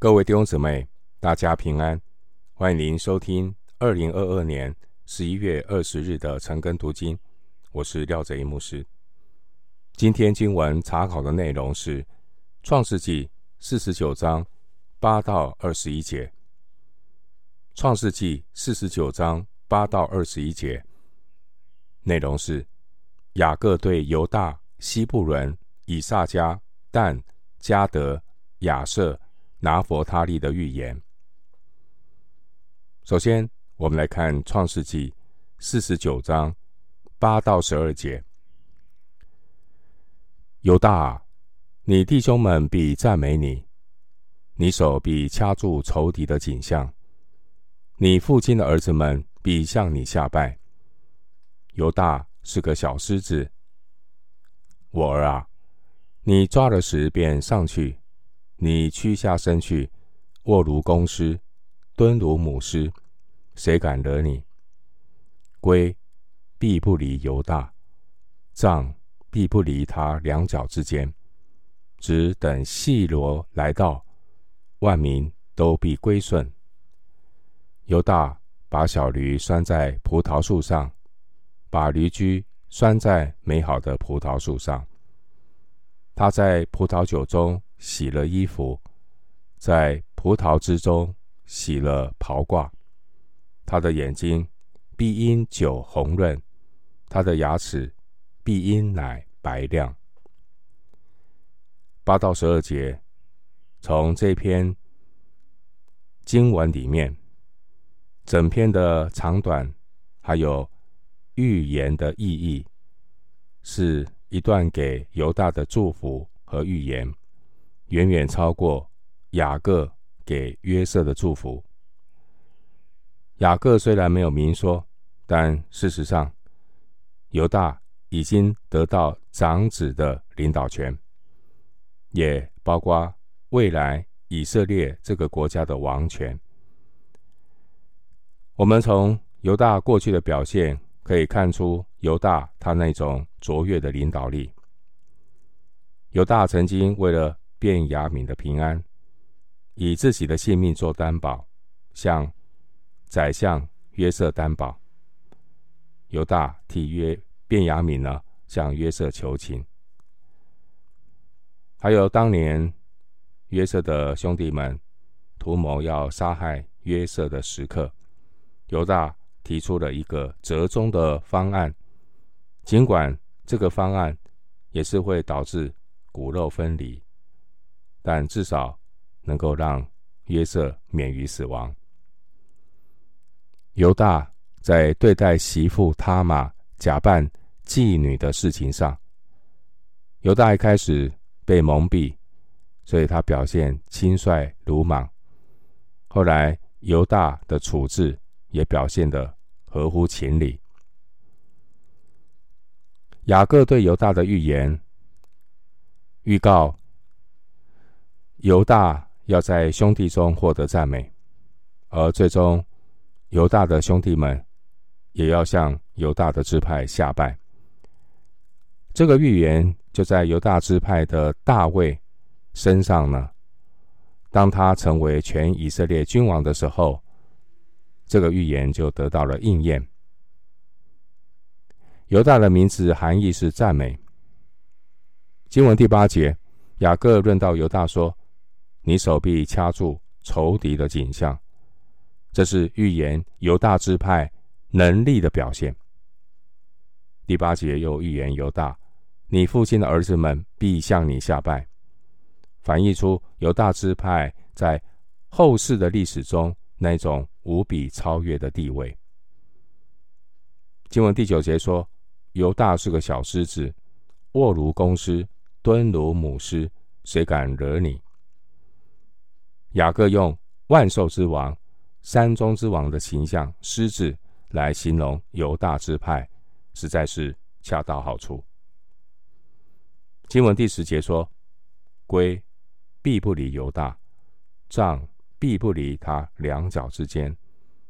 各位弟兄姊妹，大家平安！欢迎您收听二零二二年十一月二十日的晨更读经。我是廖哲一牧师。今天经文查考的内容是《创世纪》四十九章八到二十一节。《创世纪》四十九章八到二十一节内容是雅各对犹大、西布伦、以萨迦、但、加德、亚设。拿佛他利的预言。首先，我们来看《创世纪》四十九章八到十二节。犹大，你弟兄们必赞美你，你手必掐住仇敌的颈项，你父亲的儿子们必向你下拜。犹大是个小狮子，我儿啊，你抓了食便上去。你屈下身去，卧如公狮，蹲如母狮，谁敢惹你？龟必不离犹大，杖必不离他两脚之间，只等细罗来到，万民都必归顺。犹大把小驴拴在葡萄树上，把驴驹拴在美好的葡萄树上。他在葡萄酒中。洗了衣服，在葡萄之中洗了袍褂。他的眼睛必因酒红润，他的牙齿必因奶白亮。八到十二节，从这篇经文里面，整篇的长短，还有预言的意义，是一段给犹大的祝福和预言。远远超过雅各给约瑟的祝福。雅各虽然没有明说，但事实上，犹大已经得到长子的领导权，也包括未来以色列这个国家的王权。我们从犹大过去的表现可以看出，犹大他那种卓越的领导力。犹大曾经为了便雅悯的平安，以自己的性命做担保，向宰相约瑟担保。犹大替约便雅悯呢，向约瑟求情。还有当年约瑟的兄弟们图谋要杀害约瑟的时刻，犹大提出了一个折中的方案，尽管这个方案也是会导致骨肉分离。但至少能够让约瑟免于死亡。犹大在对待媳妇他玛假扮妓女的事情上，犹大一开始被蒙蔽，所以他表现轻率鲁莽。后来犹大的处置也表现得合乎情理。雅各对犹大的预言预告。犹大要在兄弟中获得赞美，而最终犹大的兄弟们也要向犹大的支派下拜。这个预言就在犹大支派的大卫身上呢。当他成为全以色列君王的时候，这个预言就得到了应验。犹大的名字含义是赞美。经文第八节，雅各论到犹大说。你手臂掐住仇敌的景象，这是预言犹大支派能力的表现。第八节又预言犹大，你父亲的儿子们必向你下拜，反映出犹大支派在后世的历史中那种无比超越的地位。经文第九节说，犹大是个小狮子，卧如公狮，蹲如母狮，谁敢惹你？雅各用万兽之王、山中之王的形象狮子来形容犹大支派，实在是恰到好处。经文第十节说：“龟必不离犹大，杖必不离他两脚之间，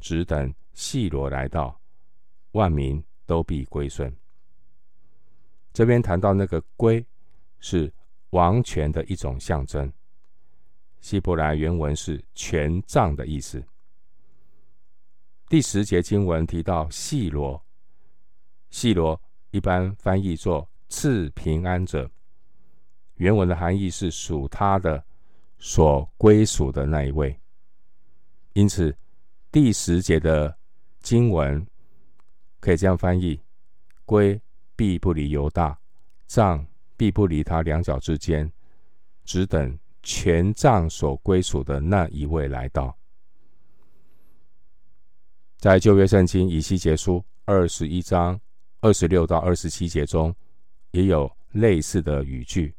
只等细罗来到，万民都必归顺。”这边谈到那个龟，是王权的一种象征。希伯来原文是权杖的意思。第十节经文提到细罗，细罗一般翻译作赐平安者，原文的含义是属他的、所归属的那一位。因此，第十节的经文可以这样翻译：归必不离犹大，杖必不离他两脚之间，只等。权杖所归属的那一位来到，在旧约圣经以西结书二十一章二十六到二十七节中，也有类似的语句。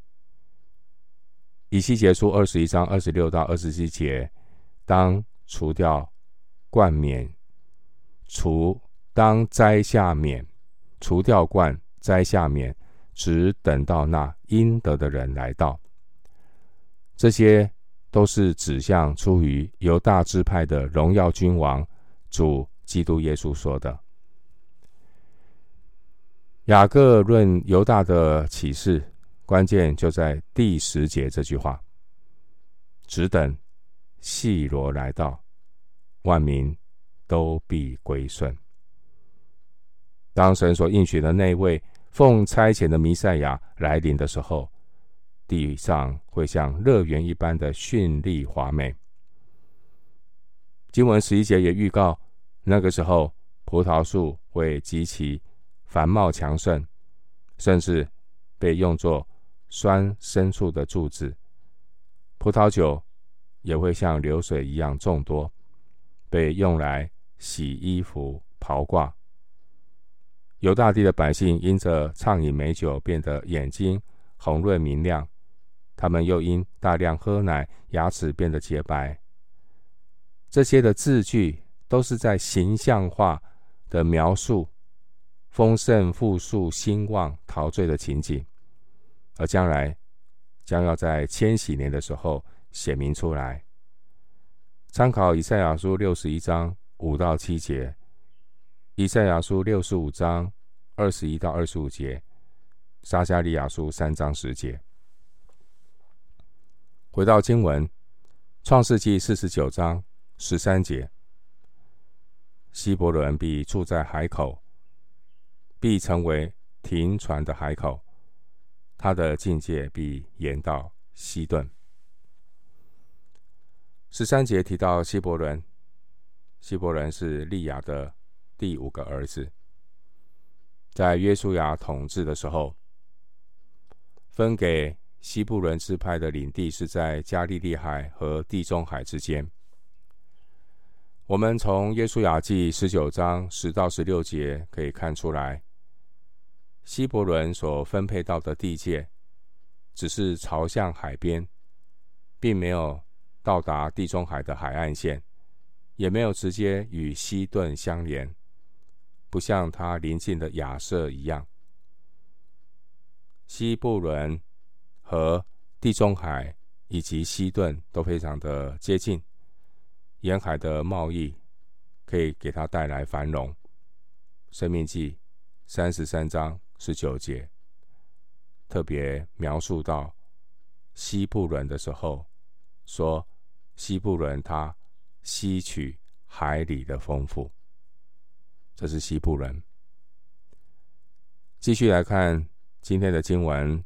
以西结书二十一章二十六到二十七节，当除掉冠冕，除当摘下冕，除掉冠，摘下冕，只等到那应得的人来到。这些都是指向出于犹大支派的荣耀君王主基督耶稣说的。雅各论犹大的启示，关键就在第十节这句话：“只等细罗来到，万民都必归顺。”当神所应许的那位奉差遣的弥赛亚来临的时候。地上会像乐园一般的绚丽华美。经文十一节也预告，那个时候葡萄树会极其繁茂强盛，甚至被用作酸牲畜的柱子。葡萄酒也会像流水一样众多，被用来洗衣服、袍褂。犹大地的百姓因着畅饮美酒，变得眼睛红润明亮。他们又因大量喝奶，牙齿变得洁白。这些的字句都是在形象化的描述丰盛、富庶、兴旺、陶醉的情景，而将来将要在千禧年的时候显明出来。参考以赛亚书六十一章五到七节，以赛亚书六十五章二十一到二十五节，撒迦利亚书三章十节。回到经文，《创世纪》四十九章十三节：希伯伦必住在海口，必成为停船的海口，他的境界必延到西顿。十三节提到希伯伦，希伯伦是利亚的第五个儿子，在约书亚统治的时候，分给。西布伦支派的领地是在加利利海和地中海之间。我们从耶稣雅记十九章十到十六节可以看出来，西伯伦所分配到的地界只是朝向海边，并没有到达地中海的海岸线，也没有直接与西顿相连，不像他邻近的亚设一样。西布伦。和地中海以及西顿都非常的接近，沿海的贸易可以给他带来繁荣。生命记三十三章十九节特别描述到西布伦的时候，说西布伦他吸取海里的丰富，这是西布伦。继续来看今天的经文。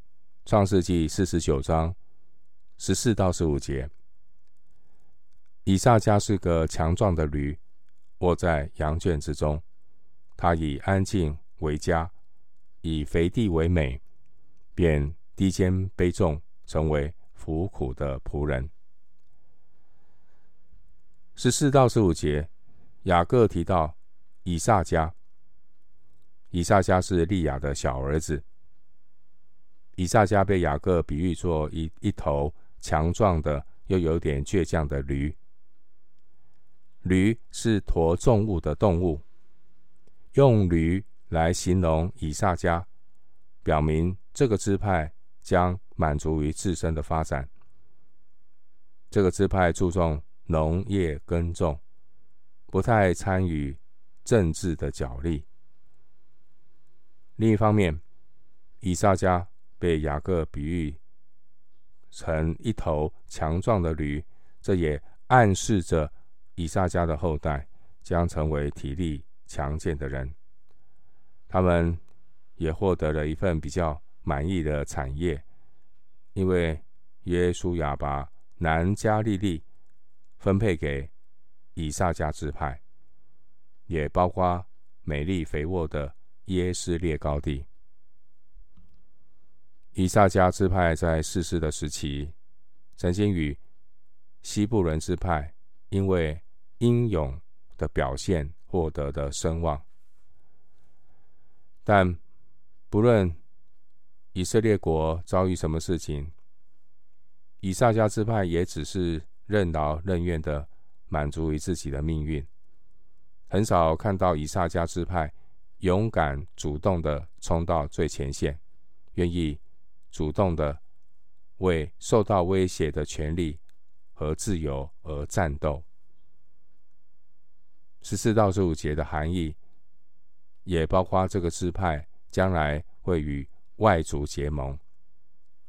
创世纪四十九章十四到十五节，以萨迦是个强壮的驴，卧在羊圈之中。他以安静为家，以肥地为美，便低肩背重，成为服苦的仆人。十四到十五节，雅各提到以萨迦，以萨迦是利亚的小儿子。以萨迦被雅各比喻作一一头强壮的又有点倔强的驴。驴是驮重物的动物，用驴来形容以萨迦，表明这个支派将满足于自身的发展。这个支派注重农业耕种，不太参与政治的角力。另一方面，以萨迦。被雅各比喻成一头强壮的驴，这也暗示着以萨家的后代将成为体力强健的人。他们也获得了一份比较满意的产业，因为约书亚把南加利利分配给以萨迦支派，也包括美丽肥沃的耶斯列高地。以萨迦支派在士师的时期，曾经与西布伦支派因为英勇的表现获得的声望，但不论以色列国遭遇什么事情，以萨迦支派也只是任劳任怨的满足于自己的命运，很少看到以萨迦支派勇敢主动的冲到最前线，愿意。主动的为受到威胁的权利和自由而战斗。十四到十五节的含义，也包括这个支派将来会与外族结盟，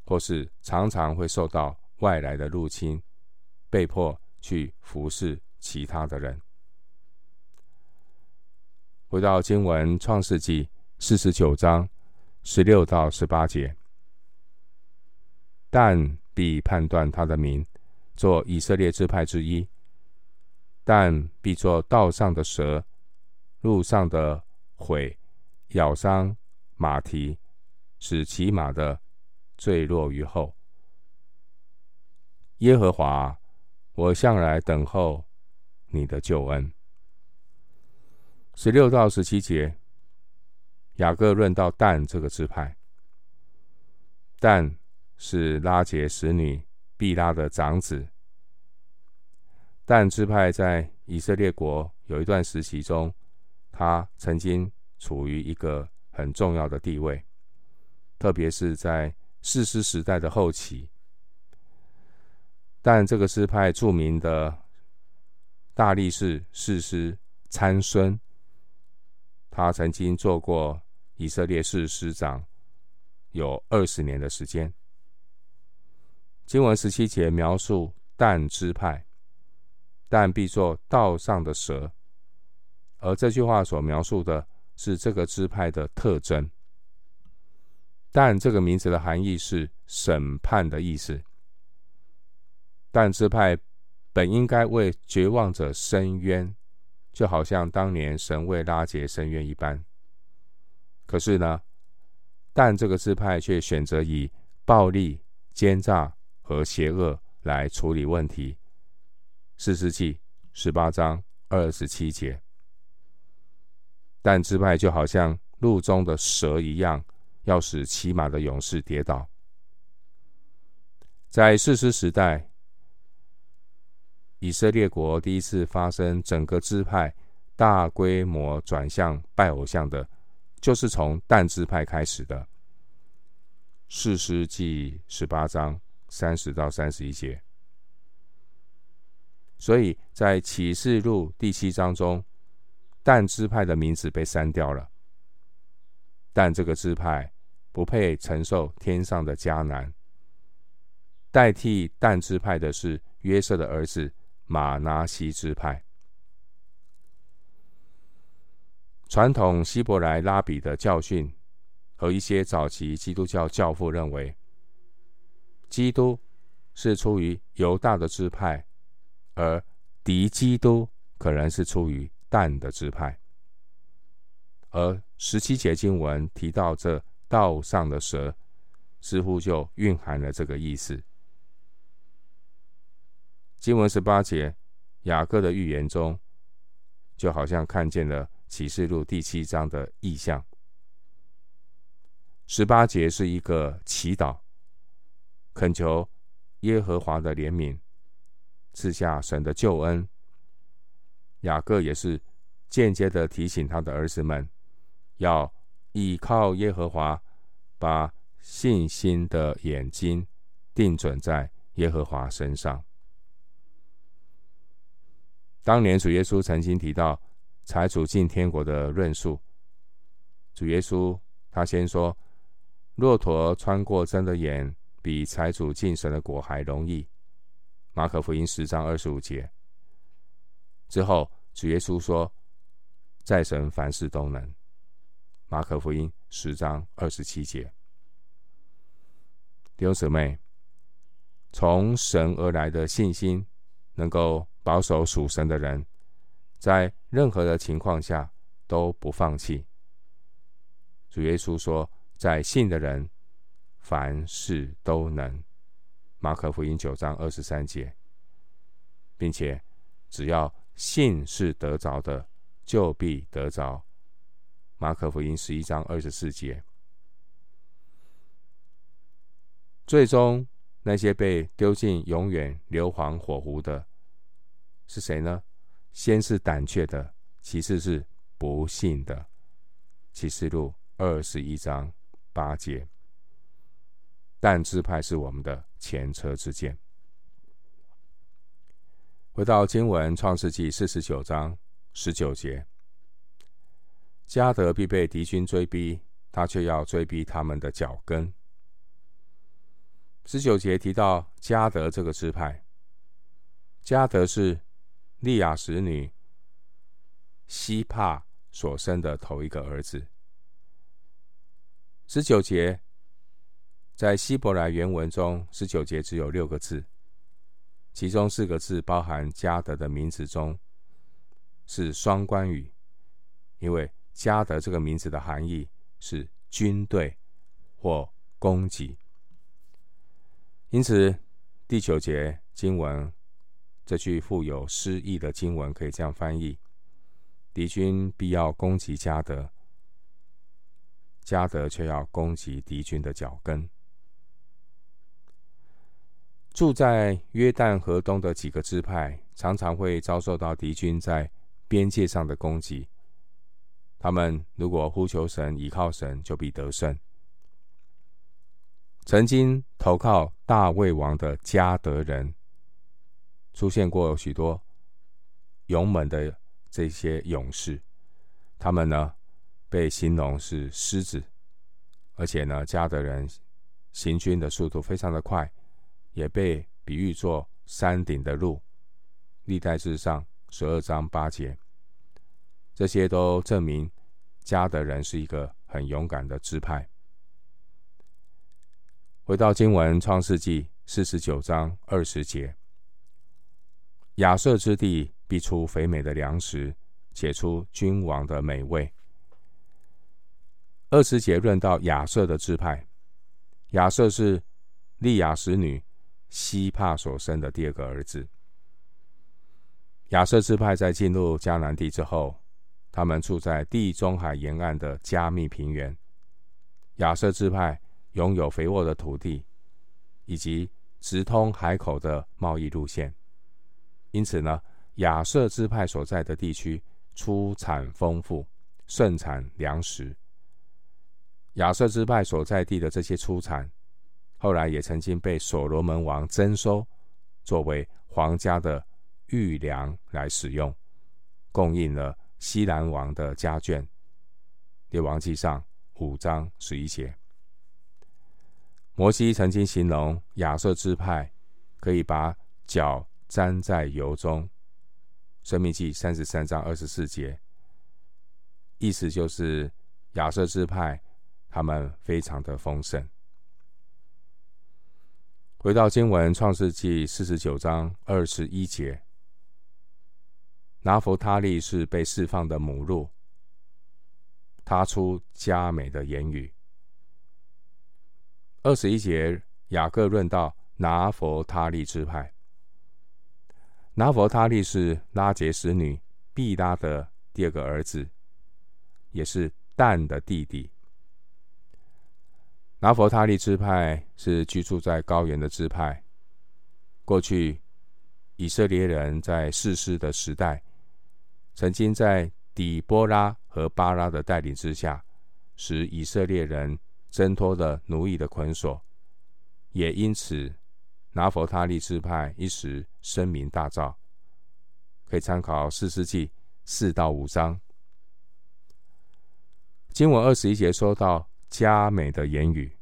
或是常常会受到外来的入侵，被迫去服侍其他的人。回到经文《创世纪》四十九章十六到十八节。但必判断他的名，做以色列支派之一。但必做道上的蛇，路上的虺，咬伤马蹄，使骑马的坠落于后。耶和华，我向来等候你的救恩。十六到十七节，雅各论到但这个支派，但。是拉结使女毕拉的长子。但支派在以色列国有一段时期中，他曾经处于一个很重要的地位，特别是在士师时代的后期。但这个支派著名的大力士士师参孙，他曾经做过以色列士师长，有二十年的时间。经文十七节描述但支派，但必作道上的蛇，而这句话所描述的是这个支派的特征。但这个名字的含义是审判的意思。但支派本应该为绝望者伸冤，就好像当年神为拉结伸冤一般。可是呢，但这个支派却选择以暴力、奸诈。和邪恶来处理问题。士师记十八章二十七节，但支派就好像路中的蛇一样，要使骑马的勇士跌倒。在士师时代，以色列国第一次发生整个支派大规模转向拜偶像的，就是从但支派开始的。士师记十八章。三十到三十一节，所以在启示录第七章中，但支派的名字被删掉了。但这个支派不配承受天上的迦南，代替但支派的是约瑟的儿子马拿西支派。传统希伯来拉比的教训和一些早期基督教教父认为。基督是出于犹大的支派，而敌基督可能是出于但的支派。而十七节经文提到这道上的蛇，似乎就蕴含了这个意思。经文十八节雅各的预言中，就好像看见了启示录第七章的意象。十八节是一个祈祷。恳求耶和华的怜悯，赐下神的救恩。雅各也是间接的提醒他的儿子们，要倚靠耶和华，把信心的眼睛定准在耶和华身上。当年主耶稣曾经提到财主进天国的论述，主耶稣他先说：骆驼穿过针的眼。比财主进神的果还容易。马可福音十章二十五节之后，主耶稣说：“在神凡事都能。”马可福音十章二十七节。弟兄姊妹，从神而来的信心，能够保守属神的人，在任何的情况下都不放弃。主耶稣说：“在信的人，凡事都能。”马可福音九章二十三节，并且只要信是得着的，就必得着。马可福音十一章二十四节。最终，那些被丢进永远硫磺火湖的是谁呢？先是胆怯的，其次是不信的。启示录二十一章八节。但支派是我们的前车之鉴。回到经文，《创世纪》四十九章十九节，迦得必被敌军追逼，他却要追逼他们的脚跟。十九节提到迦得这个支派，迦得是利亚使女希帕所生的头一个儿子。十九节。在希伯来原文中，十九节只有六个字，其中四个字包含加德的名字中是双关语，因为加德这个名字的含义是军队或攻击，因此第九节经文这句富有诗意的经文可以这样翻译：敌军必要攻击加德，加德却要攻击敌军的脚跟。住在约旦河东的几个支派，常常会遭受到敌军在边界上的攻击。他们如果呼求神、倚靠神，就必得胜。曾经投靠大卫王的加得人，出现过许多勇猛的这些勇士。他们呢，被形容是狮子，而且呢，加得人行军的速度非常的快。也被比喻作山顶的鹿，历代志上十二章八节，这些都证明迦得人是一个很勇敢的支派。回到经文创世纪四十九章二十节，亚设之地必出肥美的粮食，且出君王的美味。二十节论到亚设的支派，亚设是利亚使女。希帕所生的第二个儿子。亚瑟支派在进入迦南地之后，他们住在地中海沿岸的加密平原。亚瑟支派拥有肥沃的土地，以及直通海口的贸易路线，因此呢，亚瑟支派所在的地区出产丰富，盛产粮食。亚瑟支派所在地的这些出产。后来也曾经被所罗门王征收，作为皇家的御粮来使用，供应了西兰王的家眷。列王记上五章十一节，摩西曾经形容亚瑟支派可以把脚沾在油中。申命记三十三章二十四节，意思就是亚瑟支派他们非常的丰盛。回到经文，《创世纪》四十九章二十一节，拿弗他利是被释放的母鹿，他出佳美的言语。二十一节，雅各论到拿弗他利支派，拿弗他利是拉结使女毕拉的第二个儿子，也是但的弟弟。拿弗他利支派是居住在高原的支派。过去，以色列人在士师的时代，曾经在底波拉和巴拉的带领之下，使以色列人挣脱了奴役的捆锁，也因此，拿弗他利支派一时声名大噪。可以参考士师记四到五章。经文二十一节说到。佳美的言语，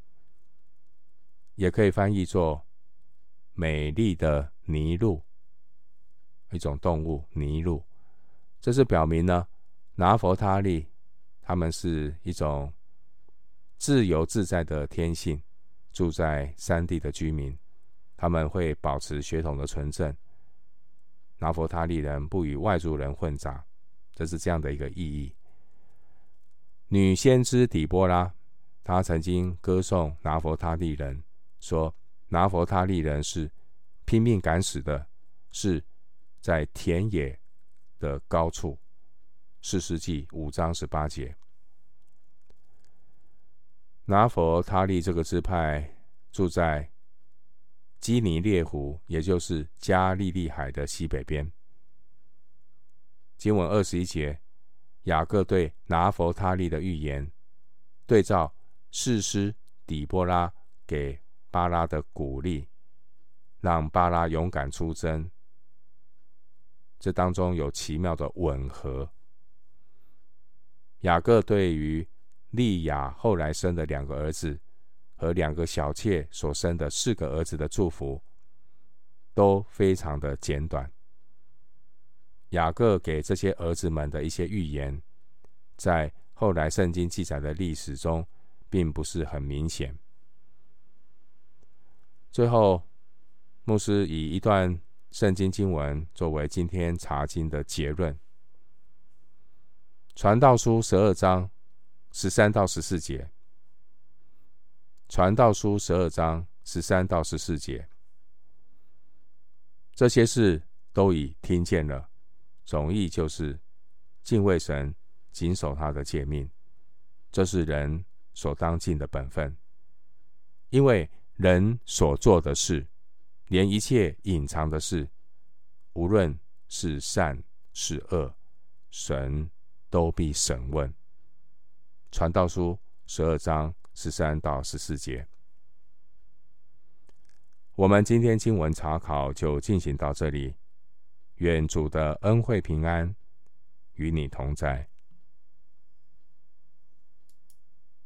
也可以翻译作美丽的麋鹿，一种动物麋鹿。这是表明呢，拿弗他利他们是一种自由自在的天性，住在山地的居民，他们会保持血统的纯正。拿弗他利人不与外族人混杂，这是这样的一个意义。女先知底波拉，他曾经歌颂拿弗他利人，说拿弗他利人是拼命敢死的，是在田野的高处。四世纪五章十八节，拿弗他利这个支派住在基尼列湖，也就是加利利海的西北边。经文二十一节，雅各对拿弗他利的预言，对照士师底波拉给巴拉的鼓励，让巴拉勇敢出征。这当中有奇妙的吻合。雅各对于利亚后来生的两个儿子和两个小妾所生的四个儿子的祝福，都非常的简短。雅各给这些儿子们的一些预言，在后来圣经记载的历史中，并不是很明显。最后，牧师以一段圣经经文作为今天查经的结论。传道书十二章十三到十四节。传道书十二章十三到十四节，这些事都已听见了。总意就是敬畏神，谨守他的诫命，这是人所当尽的本分。因为人所做的事，连一切隐藏的事，无论是善是恶，神。都必审问。传道书十二章十三到十四节，我们今天经文查考就进行到这里。愿主的恩惠平安与你同在。